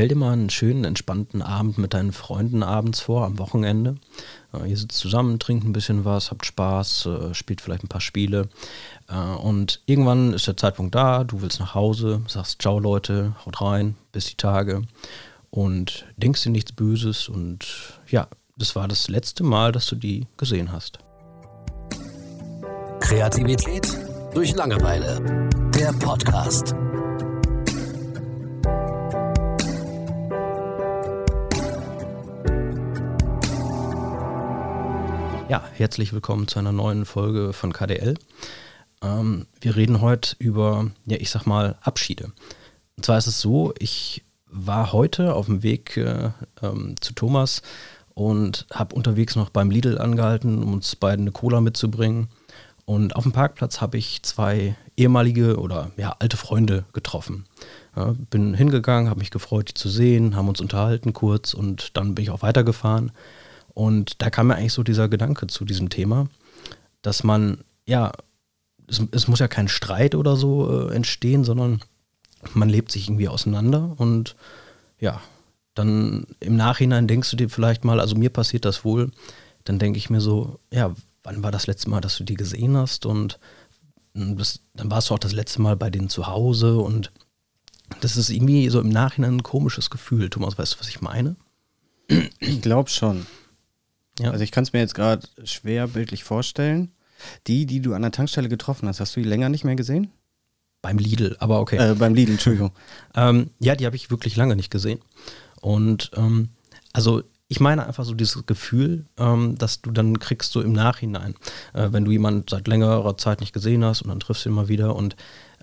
stell dir mal einen schönen, entspannten Abend mit deinen Freunden abends vor, am Wochenende. Äh, ihr sitzt zusammen, trinkt ein bisschen was, habt Spaß, äh, spielt vielleicht ein paar Spiele. Äh, und irgendwann ist der Zeitpunkt da, du willst nach Hause, sagst Ciao Leute, haut rein, bis die Tage. Und denkst dir nichts Böses. Und ja, das war das letzte Mal, dass du die gesehen hast. Kreativität durch Langeweile. Der Podcast. Ja, herzlich willkommen zu einer neuen Folge von KDL. Ähm, wir reden heute über, ja, ich sag mal, Abschiede. Und zwar ist es so, ich war heute auf dem Weg äh, ähm, zu Thomas und habe unterwegs noch beim Lidl angehalten, um uns beiden eine Cola mitzubringen. Und auf dem Parkplatz habe ich zwei ehemalige oder ja, alte Freunde getroffen. Ja, bin hingegangen, habe mich gefreut, die zu sehen, haben uns unterhalten kurz und dann bin ich auch weitergefahren. Und da kam mir eigentlich so dieser Gedanke zu diesem Thema, dass man, ja, es, es muss ja kein Streit oder so äh, entstehen, sondern man lebt sich irgendwie auseinander und ja, dann im Nachhinein denkst du dir vielleicht mal, also mir passiert das wohl, dann denke ich mir so, ja, wann war das letzte Mal, dass du die gesehen hast und das, dann warst du auch das letzte Mal bei denen zu Hause und das ist irgendwie so im Nachhinein ein komisches Gefühl. Thomas, weißt du, was ich meine? Ich glaube schon. Ja. Also ich kann es mir jetzt gerade schwer bildlich vorstellen. Die, die du an der Tankstelle getroffen hast, hast du die länger nicht mehr gesehen? Beim Lidl, aber okay. Äh, beim Lidl, Entschuldigung. ähm, ja, die habe ich wirklich lange nicht gesehen. Und ähm, also ich meine einfach so dieses Gefühl, ähm, dass du dann kriegst so im Nachhinein, äh, wenn du jemanden seit längerer Zeit nicht gesehen hast und dann triffst du ihn mal wieder und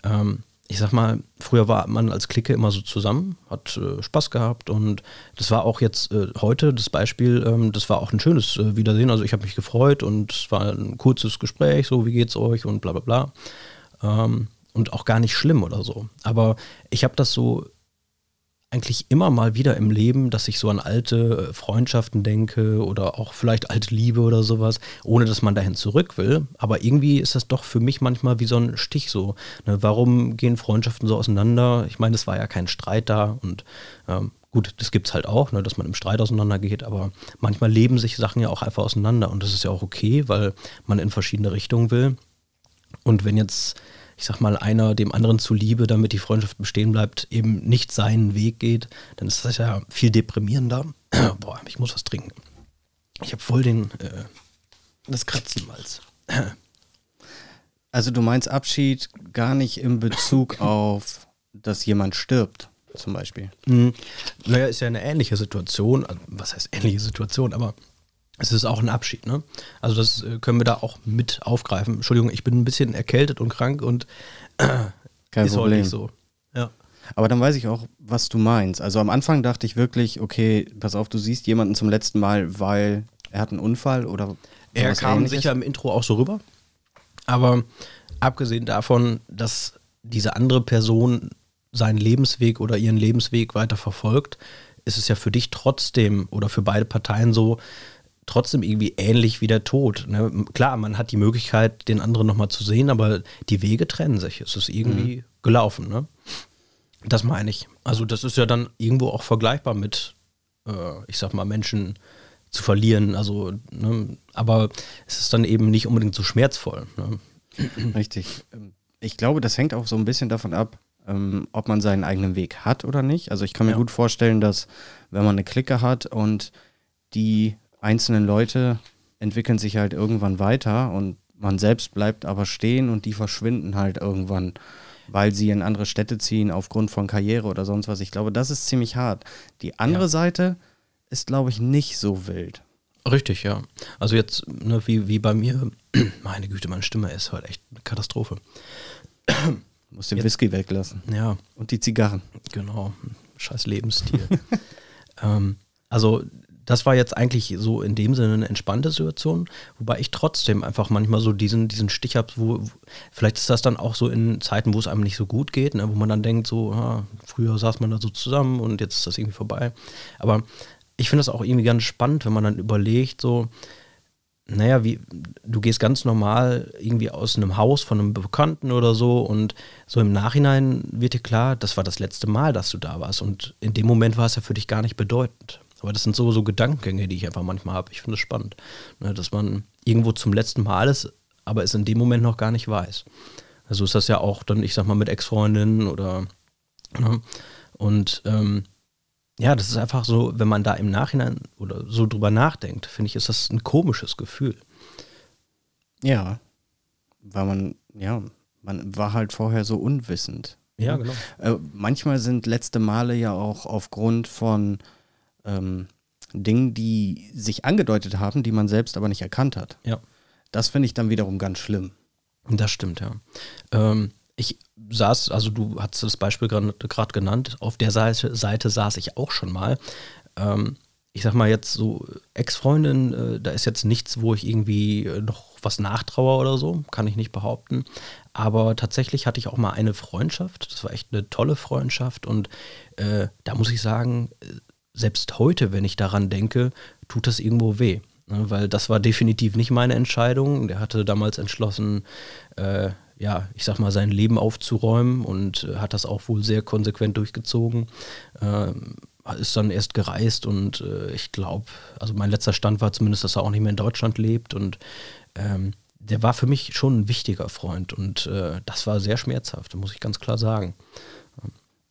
ähm, ich sag mal, früher war man als Clique immer so zusammen, hat äh, Spaß gehabt und das war auch jetzt äh, heute das Beispiel, ähm, das war auch ein schönes äh, Wiedersehen. Also ich habe mich gefreut und es war ein kurzes Gespräch, so wie geht's euch und bla bla bla. Ähm, und auch gar nicht schlimm oder so. Aber ich habe das so eigentlich immer mal wieder im Leben, dass ich so an alte äh, Freundschaften denke oder auch vielleicht alte Liebe oder sowas, ohne dass man dahin zurück will. Aber irgendwie ist das doch für mich manchmal wie so ein Stich so. Ne? Warum gehen Freundschaften so auseinander? Ich meine, es war ja kein Streit da und ähm, gut, das gibt es halt auch, ne, dass man im Streit auseinandergeht, aber manchmal leben sich Sachen ja auch einfach auseinander und das ist ja auch okay, weil man in verschiedene Richtungen will. Und wenn jetzt ich sag mal, einer dem anderen zuliebe, damit die Freundschaft bestehen bleibt, eben nicht seinen Weg geht, dann ist das ja viel deprimierender. Boah, ich muss was trinken. Ich habe voll den, äh, das Kratzen im Hals. also du meinst Abschied gar nicht in Bezug auf, dass jemand stirbt, zum Beispiel? Mhm. Naja, ist ja eine ähnliche Situation. Also, was heißt ähnliche Situation? Aber es ist auch ein Abschied, ne? Also das äh, können wir da auch mit aufgreifen. Entschuldigung, ich bin ein bisschen erkältet und krank und äh, Kein ist Problem. nicht so. Ja. Aber dann weiß ich auch, was du meinst. Also am Anfang dachte ich wirklich, okay, pass auf, du siehst jemanden zum letzten Mal, weil er hat einen Unfall oder Er kam ähnliches. sicher im Intro auch so rüber. Aber abgesehen davon, dass diese andere Person seinen Lebensweg oder ihren Lebensweg weiter verfolgt, ist es ja für dich trotzdem oder für beide Parteien so, trotzdem irgendwie ähnlich wie der Tod. Ne? Klar, man hat die Möglichkeit, den anderen nochmal zu sehen, aber die Wege trennen sich. Es ist irgendwie mhm. gelaufen. Ne? Das meine ich. Also das ist ja dann irgendwo auch vergleichbar mit, äh, ich sag mal, Menschen zu verlieren. Also, ne? aber es ist dann eben nicht unbedingt so schmerzvoll. Ne? Richtig. Ich glaube, das hängt auch so ein bisschen davon ab, ähm, ob man seinen eigenen Weg hat oder nicht. Also ich kann mir ja. gut vorstellen, dass wenn man eine Clique hat und die einzelnen Leute entwickeln sich halt irgendwann weiter und man selbst bleibt aber stehen und die verschwinden halt irgendwann, weil sie in andere Städte ziehen aufgrund von Karriere oder sonst was. Ich glaube, das ist ziemlich hart. Die andere ja. Seite ist, glaube ich, nicht so wild. Richtig, ja. Also jetzt, ne, wie, wie bei mir, meine Güte, meine Stimme ist halt echt eine Katastrophe. Muss den jetzt, Whisky weglassen. Ja. Und die Zigarren. Genau. Scheiß Lebensstil. ähm, also das war jetzt eigentlich so in dem Sinne eine entspannte Situation, wobei ich trotzdem einfach manchmal so diesen, diesen Stich habe, wo, vielleicht ist das dann auch so in Zeiten, wo es einem nicht so gut geht, ne, wo man dann denkt, so, ah, früher saß man da so zusammen und jetzt ist das irgendwie vorbei. Aber ich finde das auch irgendwie ganz spannend, wenn man dann überlegt, so, naja, wie, du gehst ganz normal irgendwie aus einem Haus von einem Bekannten oder so und so im Nachhinein wird dir klar, das war das letzte Mal, dass du da warst und in dem Moment war es ja für dich gar nicht bedeutend. Aber das sind so, so Gedankengänge, die ich einfach manchmal habe. Ich finde es spannend, ne, dass man irgendwo zum letzten Mal ist, aber es in dem Moment noch gar nicht weiß. Also ist das ja auch dann, ich sag mal, mit Ex-Freundinnen oder ne, und ähm, ja, das ist einfach so, wenn man da im Nachhinein oder so drüber nachdenkt, finde ich, ist das ein komisches Gefühl. Ja, weil man, ja, man war halt vorher so unwissend. Ja, genau. Äh, manchmal sind letzte Male ja auch aufgrund von ähm, Dingen, die sich angedeutet haben, die man selbst aber nicht erkannt hat. Ja. Das finde ich dann wiederum ganz schlimm. Das stimmt, ja. Ähm, ich saß, also du hast das Beispiel gerade genannt, auf der Seite, Seite saß ich auch schon mal. Ähm, ich sag mal jetzt so, Ex-Freundin, äh, da ist jetzt nichts, wo ich irgendwie äh, noch was nachtraue oder so, kann ich nicht behaupten. Aber tatsächlich hatte ich auch mal eine Freundschaft, das war echt eine tolle Freundschaft und äh, da muss ich sagen, selbst heute, wenn ich daran denke, tut das irgendwo weh. Ne? Weil das war definitiv nicht meine Entscheidung. Der hatte damals entschlossen, äh, ja, ich sag mal, sein Leben aufzuräumen und äh, hat das auch wohl sehr konsequent durchgezogen. Äh, ist dann erst gereist und äh, ich glaube, also mein letzter Stand war zumindest, dass er auch nicht mehr in Deutschland lebt und ähm, der war für mich schon ein wichtiger Freund und äh, das war sehr schmerzhaft, muss ich ganz klar sagen.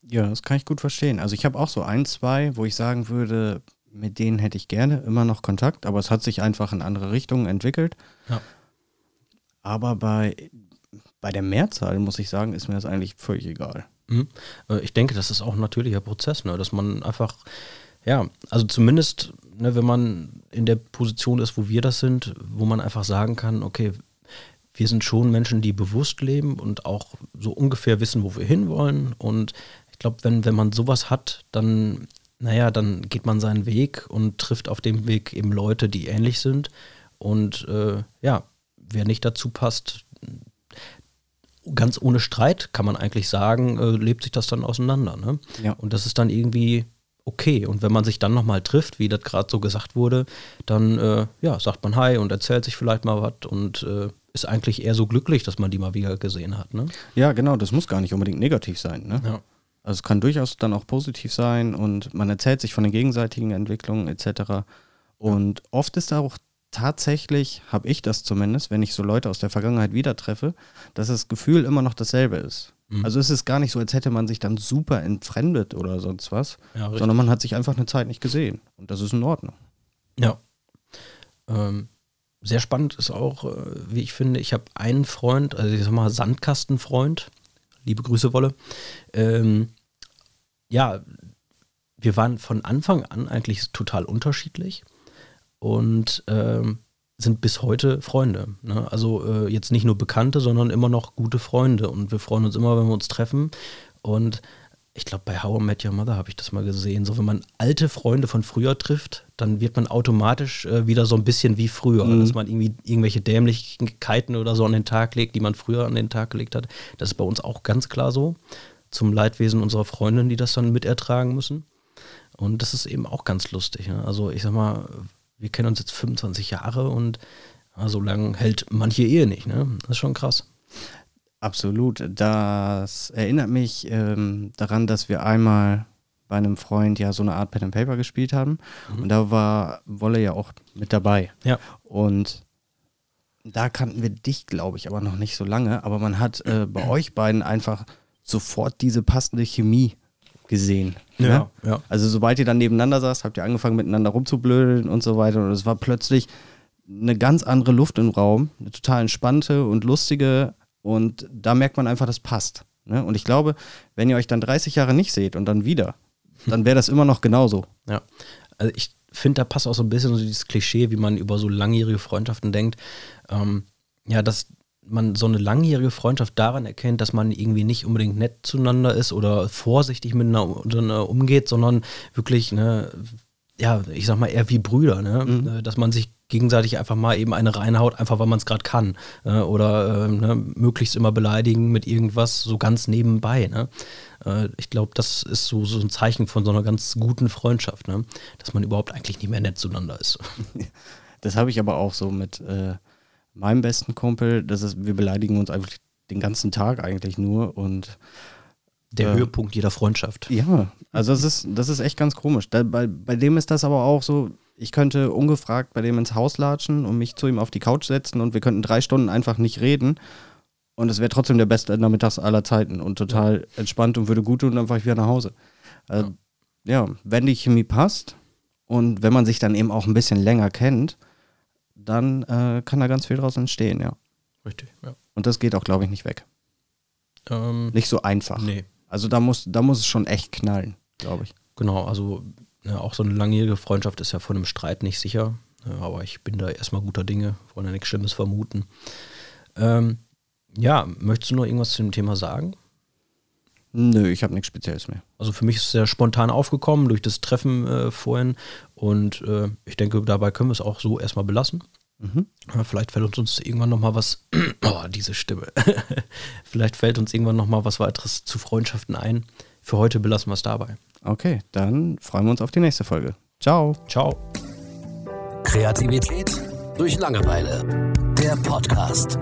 Ja, das kann ich gut verstehen. Also ich habe auch so ein, zwei, wo ich sagen würde, mit denen hätte ich gerne immer noch Kontakt, aber es hat sich einfach in andere Richtungen entwickelt. Ja. Aber bei bei der Mehrzahl, muss ich sagen, ist mir das eigentlich völlig egal. Mhm. Äh, ich denke, das ist auch ein natürlicher Prozess, ne? dass man einfach, ja, also zumindest, ne, wenn man in der Position ist, wo wir das sind, wo man einfach sagen kann, okay, wir sind schon Menschen, die bewusst leben und auch so ungefähr wissen, wo wir hinwollen. Und ich glaube, wenn, wenn man sowas hat, dann, naja, dann geht man seinen Weg und trifft auf dem Weg eben Leute, die ähnlich sind. Und äh, ja, wer nicht dazu passt, ganz ohne Streit, kann man eigentlich sagen, äh, lebt sich das dann auseinander. Ne? Ja. Und das ist dann irgendwie okay. Und wenn man sich dann nochmal trifft, wie das gerade so gesagt wurde, dann äh, ja, sagt man Hi und erzählt sich vielleicht mal was und äh, ist eigentlich eher so glücklich, dass man die mal wieder gesehen hat. Ne? Ja, genau, das muss gar nicht unbedingt negativ sein. Ne? Ja. Also es kann durchaus dann auch positiv sein und man erzählt sich von den gegenseitigen Entwicklungen etc. Und ja. oft ist da auch tatsächlich habe ich das zumindest, wenn ich so Leute aus der Vergangenheit wieder treffe, dass das Gefühl immer noch dasselbe ist. Mhm. Also es ist gar nicht so, als hätte man sich dann super entfremdet oder sonst was, ja, sondern man hat sich einfach eine Zeit nicht gesehen. Und das ist in Ordnung. Ja. Ähm, sehr spannend ist auch, äh, wie ich finde, ich habe einen Freund, also ich sag mal Sandkastenfreund, liebe Grüße Wolle. Ähm, ja, wir waren von Anfang an eigentlich total unterschiedlich und ähm, sind bis heute Freunde. Ne? Also äh, jetzt nicht nur Bekannte, sondern immer noch gute Freunde. Und wir freuen uns immer, wenn wir uns treffen. Und ich glaube, bei How I Met Your Mother habe ich das mal gesehen. So, wenn man alte Freunde von früher trifft, dann wird man automatisch äh, wieder so ein bisschen wie früher. Mhm. Dass man irgendwie irgendwelche Dämlichkeiten oder so an den Tag legt, die man früher an den Tag gelegt hat. Das ist bei uns auch ganz klar so. Zum Leidwesen unserer Freundin, die das dann mitertragen müssen. Und das ist eben auch ganz lustig. Ne? Also ich sag mal, wir kennen uns jetzt 25 Jahre und ja, so lange hält manche Ehe nicht. Ne? Das ist schon krass. Absolut. Das erinnert mich ähm, daran, dass wir einmal bei einem Freund ja so eine Art Pen and Paper gespielt haben. Mhm. Und da war Wolle ja auch mit dabei. Ja. Und da kannten wir dich, glaube ich, aber noch nicht so lange. Aber man hat äh, bei euch beiden einfach sofort diese passende Chemie gesehen. Ja, ne? ja. Also sobald ihr dann nebeneinander saßt, habt ihr angefangen miteinander rumzublödeln und so weiter. Und es war plötzlich eine ganz andere Luft im Raum, eine total entspannte und lustige. Und da merkt man einfach, das passt. Ne? Und ich glaube, wenn ihr euch dann 30 Jahre nicht seht und dann wieder, dann wäre das immer noch genauso. Ja, also ich finde, da passt auch so ein bisschen so dieses Klischee, wie man über so langjährige Freundschaften denkt. Ähm, ja, dass man so eine langjährige Freundschaft daran erkennt, dass man irgendwie nicht unbedingt nett zueinander ist oder vorsichtig miteinander umgeht, sondern wirklich, ne, ja, ich sag mal eher wie Brüder, ne? Mhm. Äh, dass man sich gegenseitig einfach mal eben eine reinhaut, einfach weil man es gerade kann. Äh, oder äh, ne, möglichst immer beleidigen mit irgendwas so ganz nebenbei. Ne? Äh, ich glaube, das ist so, so ein Zeichen von so einer ganz guten Freundschaft, ne? dass man überhaupt eigentlich nicht mehr nett zueinander ist. das habe ich aber auch so mit äh, meinem besten Kumpel. Das ist, wir beleidigen uns einfach den ganzen Tag eigentlich nur und der äh, Höhepunkt jeder Freundschaft. Ja, also das ist, das ist echt ganz komisch. Da, bei, bei dem ist das aber auch so, ich könnte ungefragt bei dem ins Haus latschen und mich zu ihm auf die Couch setzen und wir könnten drei Stunden einfach nicht reden. Und es wäre trotzdem der beste Nachmittags aller Zeiten und total ja. entspannt und würde gut tun und dann fahre ich wieder nach Hause. Äh, ja. ja, wenn die Chemie passt und wenn man sich dann eben auch ein bisschen länger kennt, dann äh, kann da ganz viel draus entstehen, ja. Richtig, ja. Und das geht auch, glaube ich, nicht weg. Ähm, nicht so einfach. Nee. Also da muss, da muss es schon echt knallen, glaube ich. Genau, also ja, auch so eine langjährige Freundschaft ist ja von einem Streit nicht sicher. Ja, aber ich bin da erstmal guter Dinge, wollen ja nichts Schlimmes vermuten. Ähm, ja, möchtest du noch irgendwas zu dem Thema sagen? Nö, ich habe nichts Spezielles mehr. Also für mich ist es sehr spontan aufgekommen durch das Treffen äh, vorhin und äh, ich denke, dabei können wir es auch so erstmal belassen. Mhm. Vielleicht fällt uns irgendwann noch mal was, oh, diese Stimme. Vielleicht fällt uns irgendwann noch mal was weiteres zu Freundschaften ein. Für heute belassen wir es dabei. Okay, dann freuen wir uns auf die nächste Folge. Ciao. Ciao. Kreativität durch Langeweile. Der Podcast.